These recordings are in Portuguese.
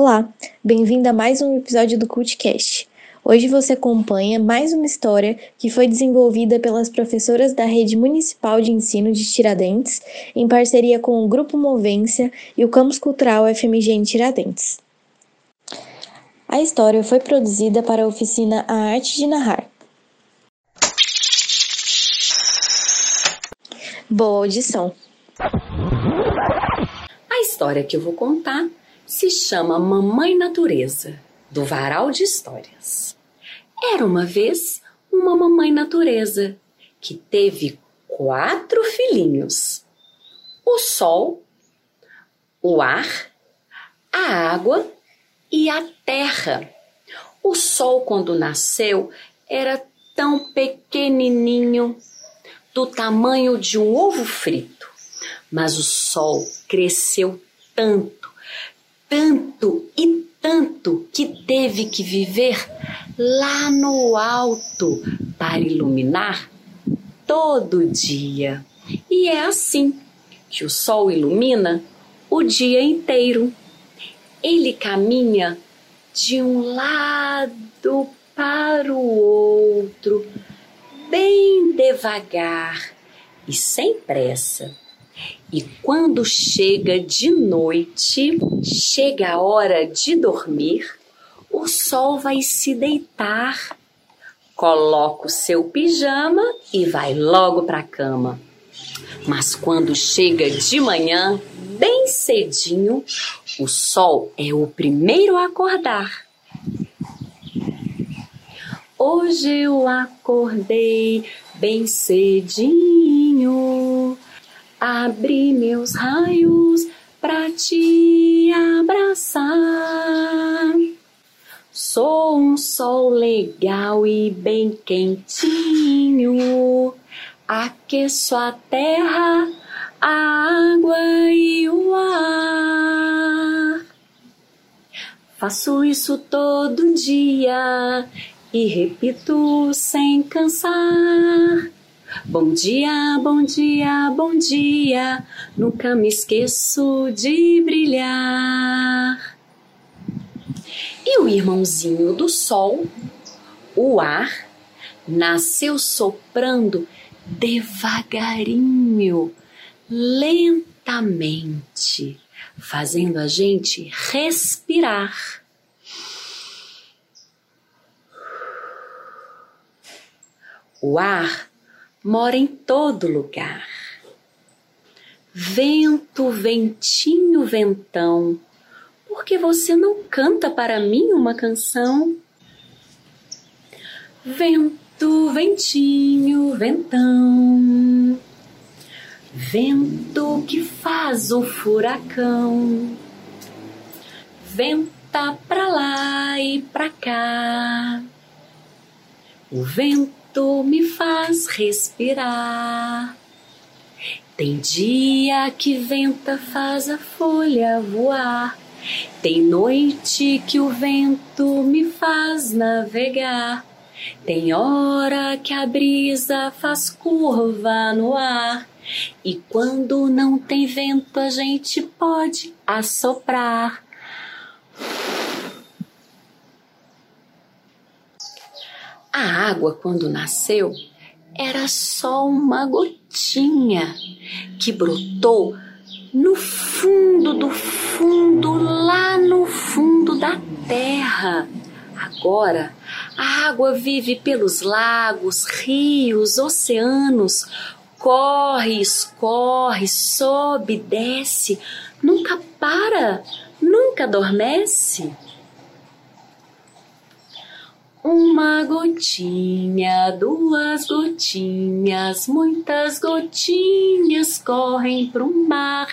Olá, bem-vindo a mais um episódio do CultCast. Hoje você acompanha mais uma história que foi desenvolvida pelas professoras da Rede Municipal de Ensino de Tiradentes, em parceria com o Grupo Movência e o Campus Cultural FMG em Tiradentes. A história foi produzida para a oficina A Arte de Narrar. Boa audição! A história que eu vou contar se chama Mamãe Natureza, do Varal de Histórias. Era uma vez uma mamãe natureza que teve quatro filhinhos: o sol, o ar, a água e a terra. O sol, quando nasceu, era tão pequenininho, do tamanho de um ovo frito, mas o sol cresceu tanto tanto e tanto que teve que viver lá no alto para iluminar todo dia. E é assim que o sol ilumina o dia inteiro. Ele caminha de um lado para o outro, bem devagar e sem pressa e quando chega de noite, chega a hora de dormir, o sol vai se deitar. Coloca o seu pijama e vai logo para a cama. Mas quando chega de manhã, bem cedinho, o sol é o primeiro a acordar. Hoje eu acordei bem cedinho Abri meus raios pra te abraçar. Sou um sol legal e bem quentinho. Aqueço a terra, a água e o ar. Faço isso todo dia e repito sem cansar. Bom dia, bom dia, bom dia, nunca me esqueço de brilhar. E o irmãozinho do sol, o ar, nasceu soprando devagarinho, lentamente, fazendo a gente respirar. O ar mora em todo lugar. Vento, ventinho, ventão, por que você não canta para mim uma canção? Vento, ventinho, ventão, vento que faz o furacão, venta pra lá e pra cá. O vento vento me faz respirar. Tem dia que venta faz a folha voar. Tem noite que o vento me faz navegar. Tem hora que a brisa faz curva no ar. E quando não tem vento, a gente pode assoprar. A água, quando nasceu, era só uma gotinha que brotou no fundo do fundo, lá no fundo da terra. Agora, a água vive pelos lagos, rios, oceanos, corre, escorre, sobe, desce, nunca para, nunca adormece. Uma gotinha, duas gotinhas, muitas gotinhas correm pro mar.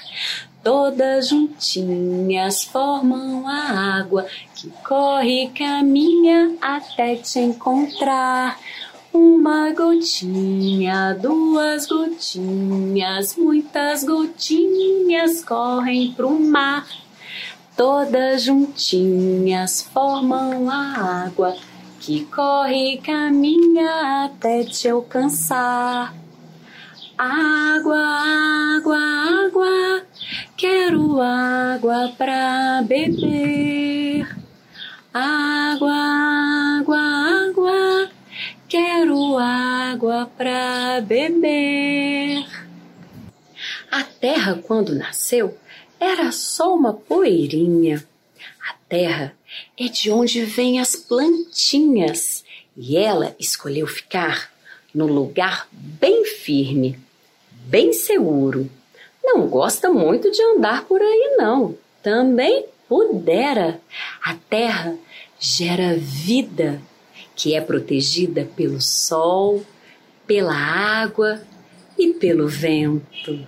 Todas juntinhas formam a água que corre caminha até te encontrar. Uma gotinha, duas gotinhas, muitas gotinhas correm pro mar. Todas juntinhas formam a água que corre e caminha até te alcançar. Água, água, água, quero água pra beber. Água, água, água, quero água pra beber. A terra, quando nasceu, era só uma poeirinha. A terra é de onde vêm as plantinhas e ela escolheu ficar no lugar bem firme, bem seguro. Não gosta muito de andar por aí, não. Também pudera. A terra gera vida, que é protegida pelo sol, pela água e pelo vento.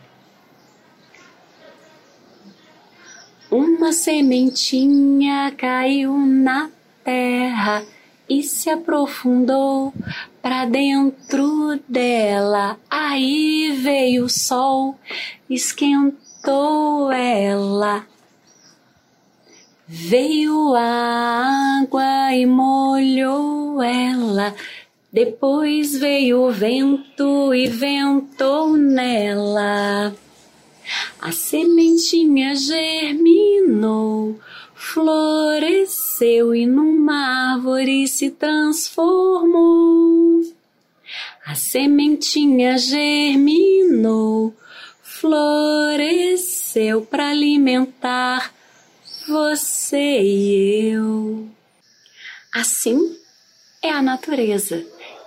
Uma sementinha caiu na terra e se aprofundou para dentro dela. Aí veio o sol, esquentou ela. Veio a água e molhou ela. Depois veio o vento e ventou nela. A sementinha germinou, floresceu e numa árvore se transformou. A sementinha germinou, floresceu para alimentar você e eu. Assim é a natureza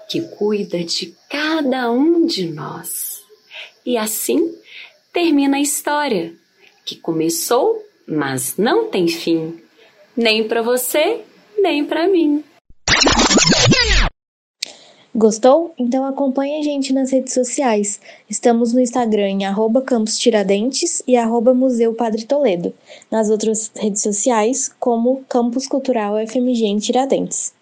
que cuida de cada um de nós. E assim termina a história, que começou, mas não tem fim, nem para você, nem para mim. Gostou? Então acompanhe a gente nas redes sociais. Estamos no Instagram em Campus Tiradentes e Museu Padre Toledo. Nas outras redes sociais, como Campus Cultural FMG em Tiradentes.